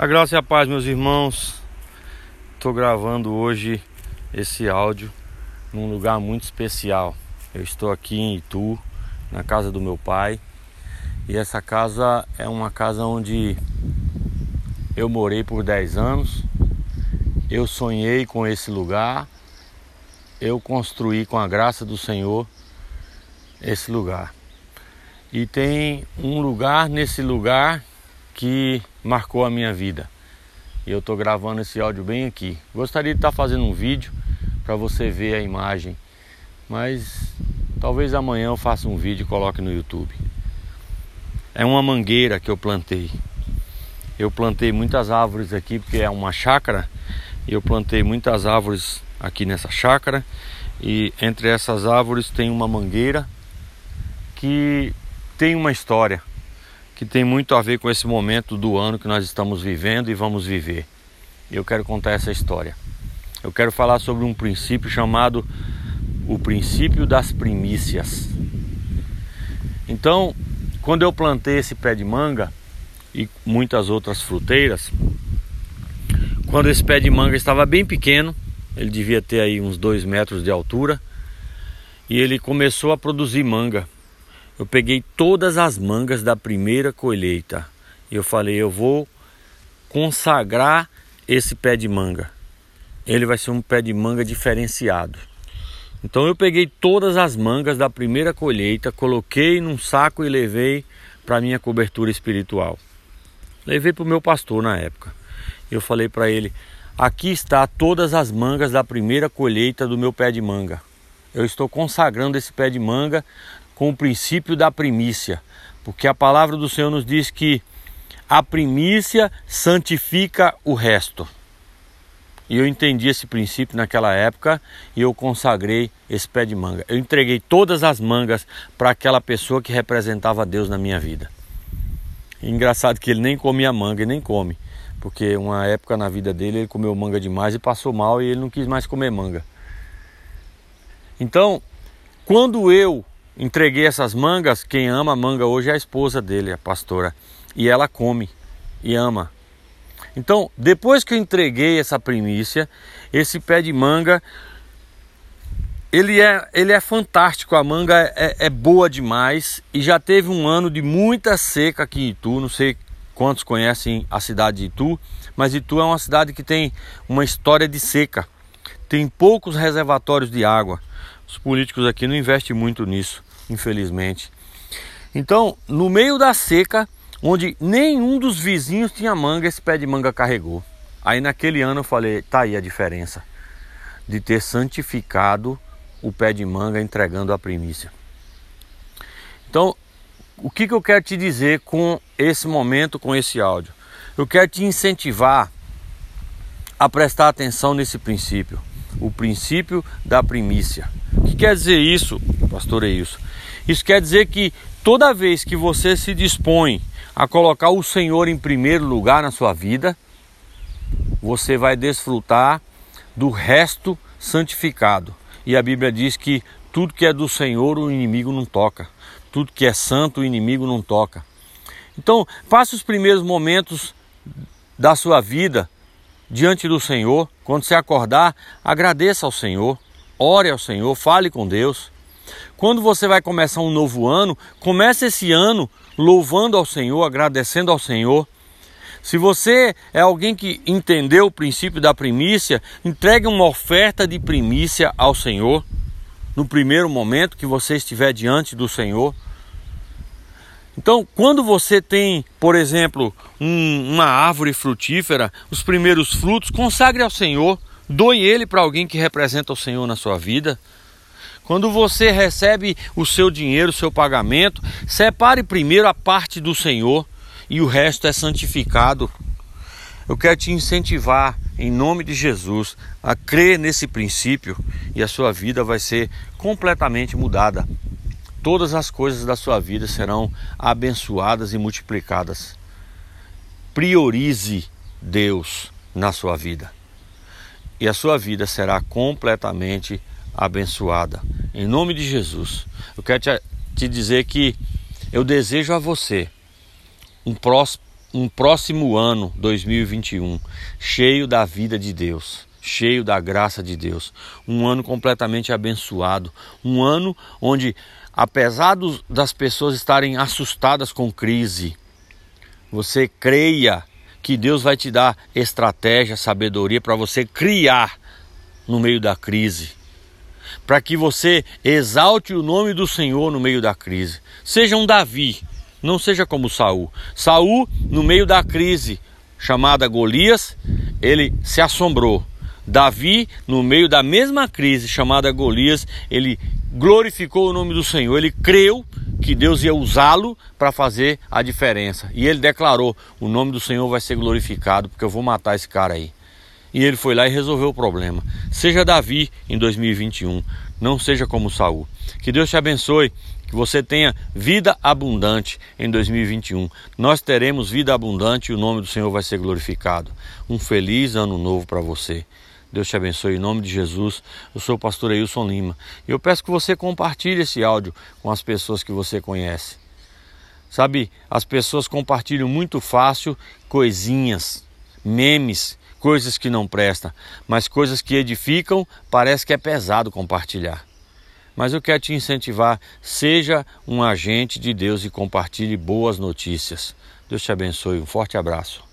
A graça e a paz, meus irmãos. Estou gravando hoje esse áudio num lugar muito especial. Eu estou aqui em Itu, na casa do meu pai. E essa casa é uma casa onde eu morei por 10 anos. Eu sonhei com esse lugar. Eu construí com a graça do Senhor esse lugar. E tem um lugar nesse lugar que marcou a minha vida. E eu estou gravando esse áudio bem aqui. Gostaria de estar tá fazendo um vídeo para você ver a imagem, mas talvez amanhã eu faça um vídeo e coloque no YouTube. É uma mangueira que eu plantei. Eu plantei muitas árvores aqui porque é uma chácara. E eu plantei muitas árvores aqui nessa chácara. E entre essas árvores tem uma mangueira que tem uma história que tem muito a ver com esse momento do ano que nós estamos vivendo e vamos viver. Eu quero contar essa história. Eu quero falar sobre um princípio chamado o princípio das primícias. Então, quando eu plantei esse pé de manga e muitas outras fruteiras, quando esse pé de manga estava bem pequeno, ele devia ter aí uns dois metros de altura, e ele começou a produzir manga eu peguei todas as mangas da primeira colheita e eu falei: eu vou consagrar esse pé de manga. Ele vai ser um pé de manga diferenciado. Então eu peguei todas as mangas da primeira colheita, coloquei num saco e levei para minha cobertura espiritual. Levei para o meu pastor na época. Eu falei para ele: aqui está todas as mangas da primeira colheita do meu pé de manga. Eu estou consagrando esse pé de manga com o princípio da primícia, porque a palavra do Senhor nos diz que a primícia santifica o resto. E eu entendi esse princípio naquela época e eu consagrei esse pé de manga. Eu entreguei todas as mangas para aquela pessoa que representava Deus na minha vida. Engraçado que ele nem comia manga e nem come, porque uma época na vida dele ele comeu manga demais e passou mal e ele não quis mais comer manga. Então, quando eu Entreguei essas mangas, quem ama manga hoje é a esposa dele, a pastora, e ela come e ama. Então, depois que eu entreguei essa primícia, esse pé de manga, ele é, ele é fantástico, a manga é, é boa demais. E já teve um ano de muita seca aqui em Itu, não sei quantos conhecem a cidade de Itu, mas Itu é uma cidade que tem uma história de seca, tem poucos reservatórios de água. Os políticos aqui não investem muito nisso, infelizmente. Então, no meio da seca, onde nenhum dos vizinhos tinha manga, esse pé de manga carregou. Aí naquele ano eu falei, tá aí a diferença de ter santificado o pé de manga entregando a primícia. Então, o que, que eu quero te dizer com esse momento, com esse áudio? Eu quero te incentivar a prestar atenção nesse princípio, o princípio da primícia. O que quer dizer isso, pastor? Isso. Isso quer dizer que toda vez que você se dispõe a colocar o Senhor em primeiro lugar na sua vida, você vai desfrutar do resto santificado. E a Bíblia diz que tudo que é do Senhor o inimigo não toca, tudo que é santo o inimigo não toca. Então, passe os primeiros momentos da sua vida diante do Senhor. Quando você acordar, agradeça ao Senhor. Ore ao Senhor, fale com Deus. Quando você vai começar um novo ano, comece esse ano louvando ao Senhor, agradecendo ao Senhor. Se você é alguém que entendeu o princípio da primícia, entregue uma oferta de primícia ao Senhor no primeiro momento que você estiver diante do Senhor. Então, quando você tem, por exemplo, um, uma árvore frutífera, os primeiros frutos, consagre ao Senhor. Doe ele para alguém que representa o Senhor na sua vida. Quando você recebe o seu dinheiro, o seu pagamento, separe primeiro a parte do Senhor e o resto é santificado. Eu quero te incentivar, em nome de Jesus, a crer nesse princípio e a sua vida vai ser completamente mudada. Todas as coisas da sua vida serão abençoadas e multiplicadas. Priorize Deus na sua vida e a sua vida será completamente abençoada. Em nome de Jesus, eu quero te, dizer que eu desejo a você um um próximo ano, 2021, cheio da vida de Deus, cheio da graça de Deus. Um ano completamente abençoado. Um ano onde, apesar dos, das pessoas estarem assustadas com crise, você creia que Deus vai te dar estratégia, sabedoria para você criar no meio da crise. Para que você exalte o nome do Senhor no meio da crise. Seja um Davi, não seja como Saul. Saul, no meio da crise chamada Golias, ele se assombrou. Davi, no meio da mesma crise chamada Golias, ele glorificou o nome do Senhor, ele creu que Deus ia usá-lo para fazer a diferença. E ele declarou: O nome do Senhor vai ser glorificado, porque eu vou matar esse cara aí. E ele foi lá e resolveu o problema. Seja Davi em 2021, não seja como Saul. Que Deus te abençoe, que você tenha vida abundante em 2021. Nós teremos vida abundante e o nome do Senhor vai ser glorificado. Um feliz ano novo para você. Deus te abençoe em nome de Jesus. Eu sou o pastor Ailson Lima. E eu peço que você compartilhe esse áudio com as pessoas que você conhece. Sabe, as pessoas compartilham muito fácil coisinhas, memes, coisas que não prestam, mas coisas que edificam, parece que é pesado compartilhar. Mas eu quero te incentivar, seja um agente de Deus e compartilhe boas notícias. Deus te abençoe. Um forte abraço.